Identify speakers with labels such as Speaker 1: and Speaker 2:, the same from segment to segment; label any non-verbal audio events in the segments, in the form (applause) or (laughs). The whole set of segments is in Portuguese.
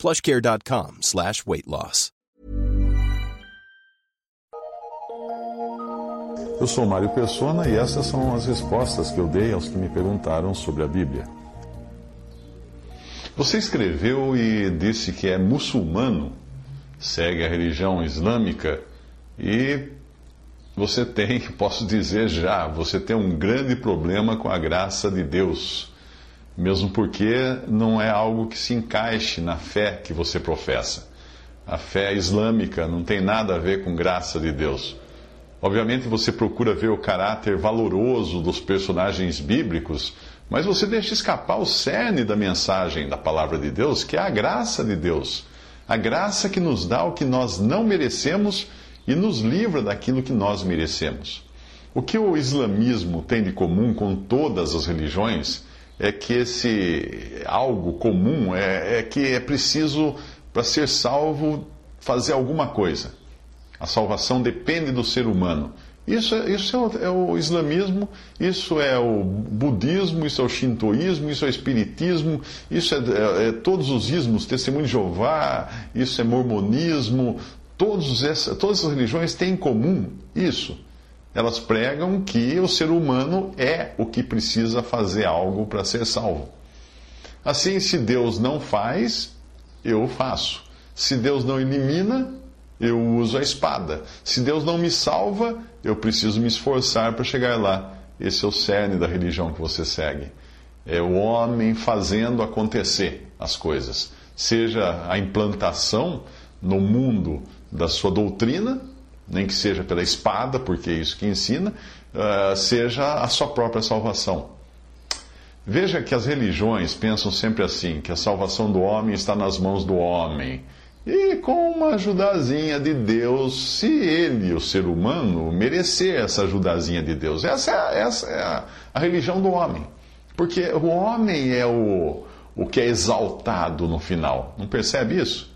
Speaker 1: plushcare.com slash weight loss.
Speaker 2: Eu sou Mário Persona e essas são as respostas que eu dei aos que me perguntaram sobre a Bíblia. Você escreveu e disse que é muçulmano, segue a religião islâmica e você tem, (laughs) posso dizer já, você tem um grande problema com a graça de Deus, mesmo porque não é algo que se encaixe na fé que você professa. A fé islâmica não tem nada a ver com graça de Deus. Obviamente você procura ver o caráter valoroso dos personagens bíblicos, mas você deixa escapar o cerne da mensagem da palavra de Deus, que é a graça de Deus. A graça que nos dá o que nós não merecemos e nos livra daquilo que nós merecemos. O que o islamismo tem de comum com todas as religiões é que esse algo comum é, é que é preciso, para ser salvo, fazer alguma coisa. A salvação depende do ser humano. Isso, é, isso é, o, é, o, islamismo, isso é o budismo, isso é o shintoísmo, isso é o espiritismo, isso é, é, é todos os ismos, testemunho de Jeová, isso é mormonismo. Todos essa, todas as religiões têm em comum isso. Elas pregam que o ser humano é o que precisa fazer algo para ser salvo. Assim, se Deus não faz, eu faço. Se Deus não elimina, eu uso a espada. Se Deus não me salva, eu preciso me esforçar para chegar lá. Esse é o cerne da religião que você segue. É o homem fazendo acontecer as coisas. Seja a implantação no mundo da sua doutrina, nem que seja pela espada, porque é isso que ensina, uh, seja a sua própria salvação. Veja que as religiões pensam sempre assim: que a salvação do homem está nas mãos do homem e com uma ajudazinha de Deus, se ele, o ser humano, merecer essa ajudazinha de Deus. Essa é, essa é a, a religião do homem. Porque o homem é o, o que é exaltado no final. Não percebe isso?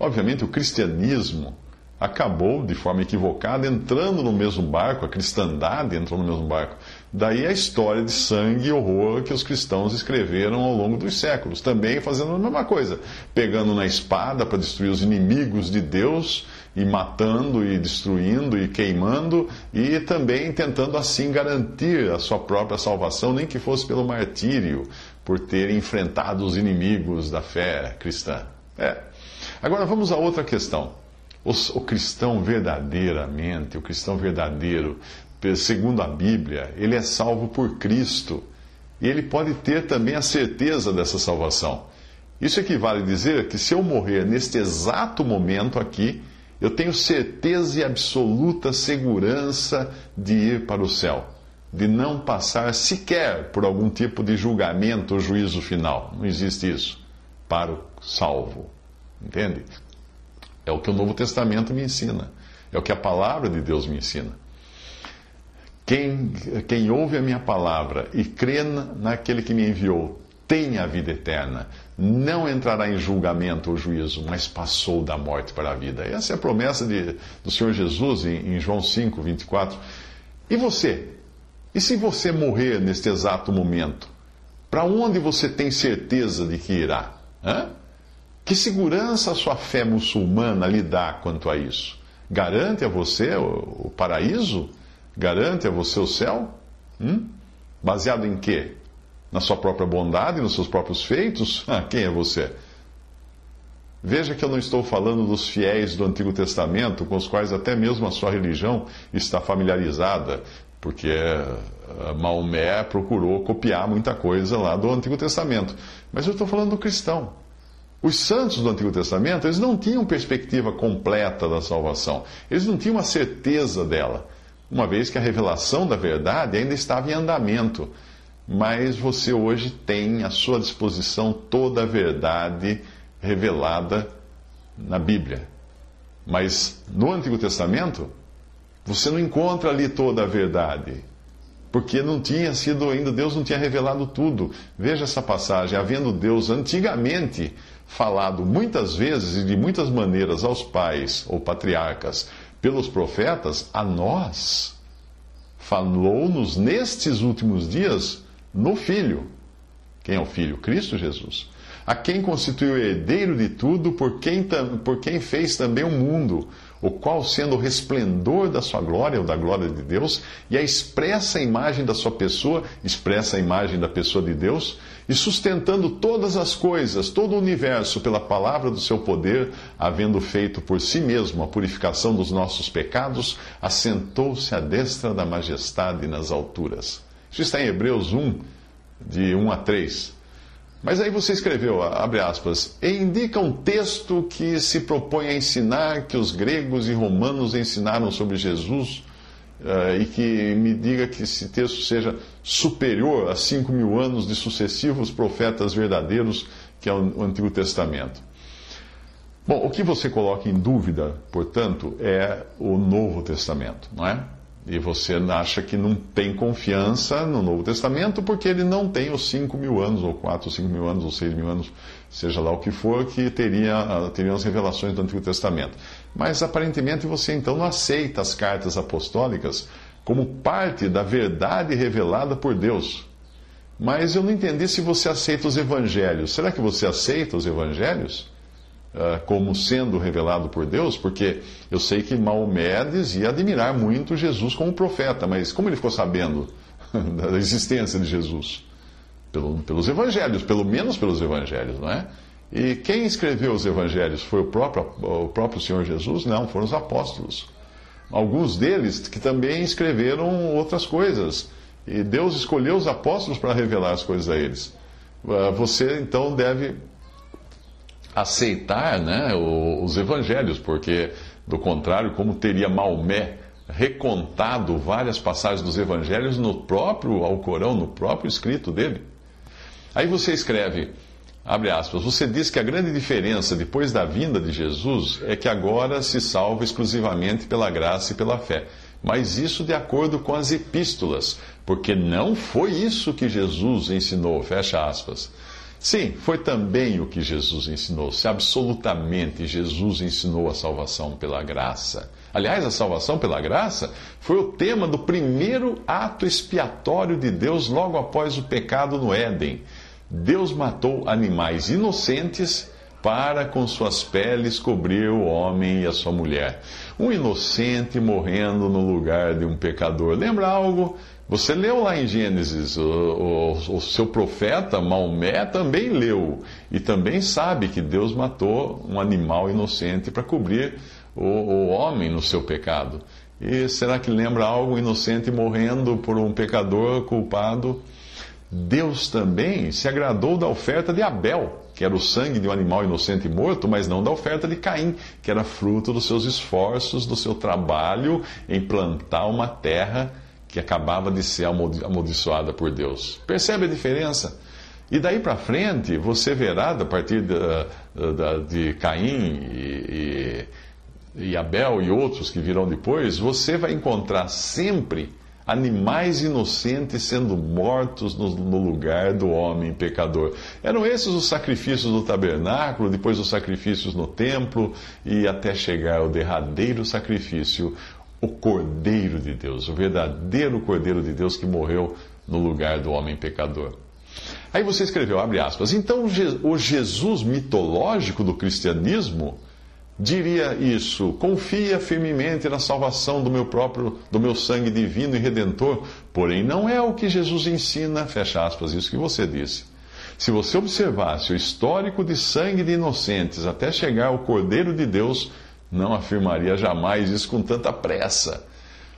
Speaker 2: Obviamente, o cristianismo acabou, de forma equivocada, entrando no mesmo barco, a cristandade entrou no mesmo barco. Daí a história de sangue e horror que os cristãos escreveram ao longo dos séculos, também fazendo a mesma coisa, pegando na espada para destruir os inimigos de Deus, e matando e destruindo e queimando, e também tentando assim garantir a sua própria salvação, nem que fosse pelo martírio, por ter enfrentado os inimigos da fé cristã. É. Agora vamos a outra questão. O, o cristão verdadeiramente, o cristão verdadeiro, segundo a Bíblia, ele é salvo por Cristo. E ele pode ter também a certeza dessa salvação. Isso equivale a dizer que se eu morrer neste exato momento aqui, eu tenho certeza e absoluta segurança de ir para o céu, de não passar sequer por algum tipo de julgamento ou juízo final. Não existe isso para o salvo. Entende? É o que o Novo Testamento me ensina. É o que a palavra de Deus me ensina. Quem, quem ouve a minha palavra e crê naquele que me enviou tem a vida eterna. Não entrará em julgamento ou juízo, mas passou da morte para a vida. Essa é a promessa de, do Senhor Jesus em, em João 5, 24. E você? E se você morrer neste exato momento? Para onde você tem certeza de que irá? Hã? Que segurança a sua fé muçulmana lhe dá quanto a isso? Garante a você o, paraíso? Garante a você o céu? Hum? Baseado em quê? Na sua própria bondade, nos seus próprios feitos? (laughs) Ah, quem é você? Veja que eu não estou falando dos fiéis do Antigo Testamento, com os quais até mesmo a sua religião está familiarizada, porque eh, Maomé procurou copiar muita coisa lá do Antigo Testamento. Mas eu estou falando do cristão. Os santos do Antigo Testamento, eles não tinham perspectiva completa da salvação. Eles não tinham a certeza dela, uma vez que a revelação da verdade ainda estava em andamento. Mas você hoje tem à sua disposição toda a verdade revelada na Bíblia. Mas no Antigo Testamento, você não encontra ali toda a verdade. Porque não tinha sido ainda, Deus não tinha revelado tudo. Veja essa passagem, havendo Deus antigamente falado muitas vezes e de muitas maneiras aos pais ou patriarcas pelos profetas, a nós falou-nos nestes últimos dias no Filho. Quem é o Filho? Cristo Jesus. A quem constituiu herdeiro de tudo, por quem, por quem fez também o mundo o qual, sendo o resplendor da sua glória, ou da glória de Deus, e a expressa imagem da sua pessoa, expressa a imagem da pessoa de Deus, e sustentando todas as coisas, todo o universo, pela palavra do seu poder, havendo feito por si mesmo a purificação dos nossos pecados, assentou-se à destra da majestade nas alturas. Isso está em Hebreus 1, de 1 a 3. Mas aí você escreveu, abre aspas, e indica um texto que se propõe a ensinar que os gregos e romanos ensinaram sobre Jesus uh, e que me diga que esse texto seja superior a cinco mil anos de sucessivos profetas verdadeiros que é o Antigo Testamento. Bom, o que você coloca em dúvida, portanto, é o Novo Testamento, não é? E você acha que não tem confiança no Novo Testamento porque ele não tem os 5 mil anos, ou 4, 5 mil anos, ou 6 mil anos, seja lá o que for, que teria, ah, teriam as revelações do Antigo Testamento. Mas aparentemente você então não aceita as cartas apostólicas como parte da verdade revelada por Deus. Mas eu não entendi se você aceita os evangelhos. Será que você aceita os evangelhos? Ah, como sendo revelado por Deus, porque eu sei que Maomé dizia admirar muito Jesus como profeta, mas como ele ficou sabendo (laughs) da existência de Jesus? Pelo, pelos evangelhos, pelo menos pelos evangelhos, não é? E quem escreveu os evangelhos foi o próprio, o próprio Senhor Jesus? Não, foram os apóstolos. Alguns deles que também escreveram outras coisas. E Deus escolheu os apóstolos para revelar as coisas a eles. Ah, você então deve aceitar né, os evangelhos, porque, do contrário, como teria Maomé recontado várias passagens dos evangelhos no próprio Alcorão, no próprio escrito dele? Aí você escreve, abre aspas, você diz que a grande diferença depois da vinda de Jesus é que agora se salva exclusivamente pela graça e pela fé. Mas isso de acordo com as epístolas, porque não foi isso que Jesus ensinou, fecha aspas. Sim, foi também o que Jesus ensinou. Se absolutamente Jesus ensinou a salvação pela graça. Aliás, a salvação pela graça foi o tema do primeiro ato expiatório de Deus logo após o pecado no Éden. Deus matou animais inocentes para com suas peles cobrir o homem e a sua mulher. Um inocente morrendo no lugar de um pecador. Lembra algo você leu lá em Gênesis, o, o, o, seu profeta Maomé também leu e também sabe que Deus matou um animal inocente para cobrir o, o, homem no seu pecado. E será que lembra algo inocente morrendo por um pecador culpado? Deus também se agradou da oferta de Abel, que era o sangue de um animal inocente morto, mas não da oferta de Caim, que era fruto dos seus esforços, do seu trabalho em plantar uma terra que acabava de ser amaldiçoada por Deus. Percebe a diferença? E daí para frente, você verá, a partir de, de, de Caim e, e, e Abel e outros que virão depois, você vai encontrar sempre animais inocentes sendo mortos no, no, lugar do homem pecador. Eram esses os sacrifícios do tabernáculo, depois os sacrifícios no templo e até chegar ao derradeiro sacrifício, o Cordeiro de Deus, o verdadeiro Cordeiro de Deus que morreu no lugar do homem pecador. Aí você escreveu, abre aspas, então o Jesus mitológico do cristianismo diria isso: confia firmemente na salvação do meu próprio, do meu sangue divino e redentor, porém não é o que Jesus ensina, fecha aspas, isso que você disse. Se você observasse o histórico de sangue de inocentes até chegar ao Cordeiro de Deus, não afirmaria jamais isso com tanta pressa.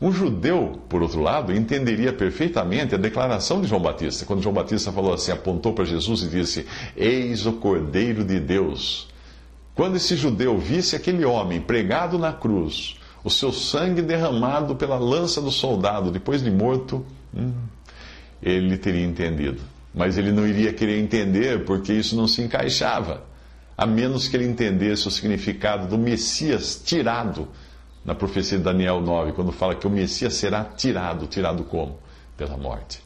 Speaker 2: Um judeu, por outro lado, entenderia perfeitamente a declaração de João Batista, quando João Batista falou assim, apontou para Jesus e disse: Eis o Cordeiro de Deus. Quando esse judeu visse aquele homem pregado na cruz, o seu sangue derramado pela lança do soldado depois de morto, hum, ele teria entendido. Mas ele não iria querer entender porque isso não se encaixava a menos que ele entendesse o significado do Messias tirado na profecia de Daniel 9, quando fala que o Messias será tirado. Tirado como? Pela morte.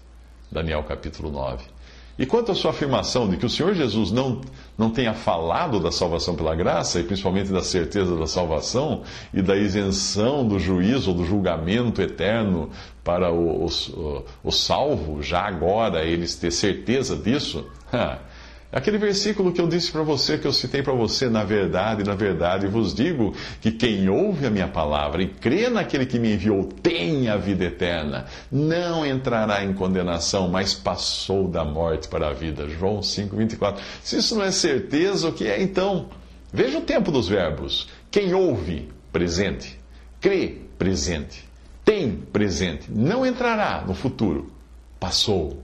Speaker 2: Daniel capítulo 9. E quanto à sua afirmação de que o Senhor Jesus não, não tenha falado da salvação pela graça, e principalmente da certeza da salvação e da isenção do juízo do julgamento eterno para o, o, o salvo, já agora eles ter certeza disso, (laughs) Aquele versículo que eu disse para você, que eu citei para você, na verdade, na verdade, vos digo que quem ouve a minha palavra e crê naquele que me enviou tem a vida eterna, não entrará em condenação, mas passou da morte para a vida. João 5, 24. Se isso não é certeza, o que é então? Veja o tempo dos verbos. Quem ouve, presente. Crê, presente. Tem, presente. Não entrará no futuro. Passou,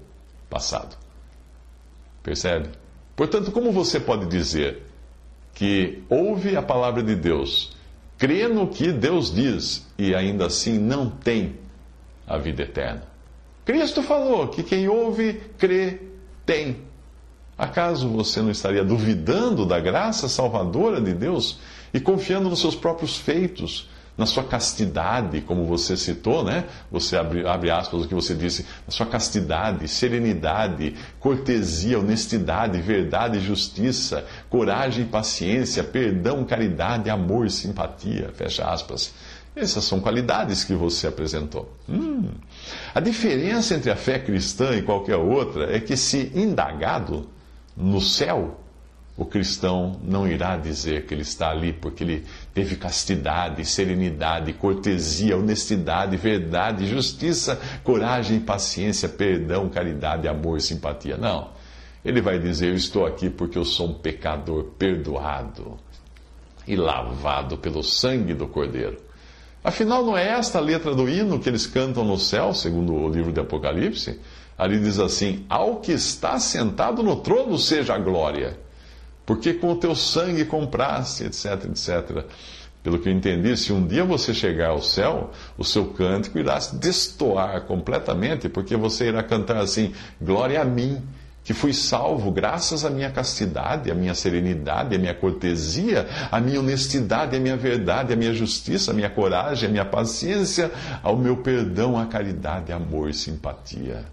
Speaker 2: passado. Percebe? Portanto, como você pode dizer que ouve a palavra de Deus, crê no que Deus diz e ainda assim não tem a vida eterna? Cristo falou que quem ouve, crê, tem. Acaso você não estaria duvidando da graça salvadora de Deus e confiando nos seus próprios feitos? Na sua castidade, como você citou, né? Você abre, abre aspas o que você disse, na sua castidade, serenidade, cortesia, honestidade, verdade, justiça, coragem, paciência, perdão, caridade, amor, simpatia, fecha aspas. Essas são qualidades que você apresentou. Hum. A diferença entre a fé cristã e qualquer outra é que, se indagado no céu, o cristão não irá dizer que ele está ali porque ele teve castidade, serenidade, cortesia, honestidade, verdade, justiça, coragem, paciência, perdão, caridade, amor, simpatia. Não. Ele vai dizer: Eu estou aqui porque eu sou um pecador perdoado e lavado pelo sangue do Cordeiro. Afinal, não é esta a letra do hino que eles cantam no céu, segundo o livro de Apocalipse? Ali diz assim: Ao que está sentado no trono seja a glória porque com o teu sangue compraste, etc, etc. Pelo que eu entendi, se um dia você chegar ao céu, o seu cântico irá destoar completamente, porque você irá cantar assim: Glória a mim, que fui salvo graças à minha castidade, à minha serenidade, à minha cortesia, à minha honestidade, à minha verdade, à minha justiça, à minha coragem, à minha paciência, ao meu perdão, à caridade, amor e simpatia.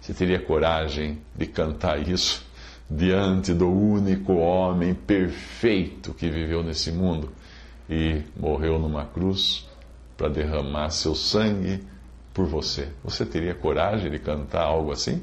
Speaker 2: Você teria coragem de cantar isso? Diante do único homem perfeito que viveu nesse mundo e morreu numa cruz para derramar seu sangue por você. Você teria coragem de cantar algo assim?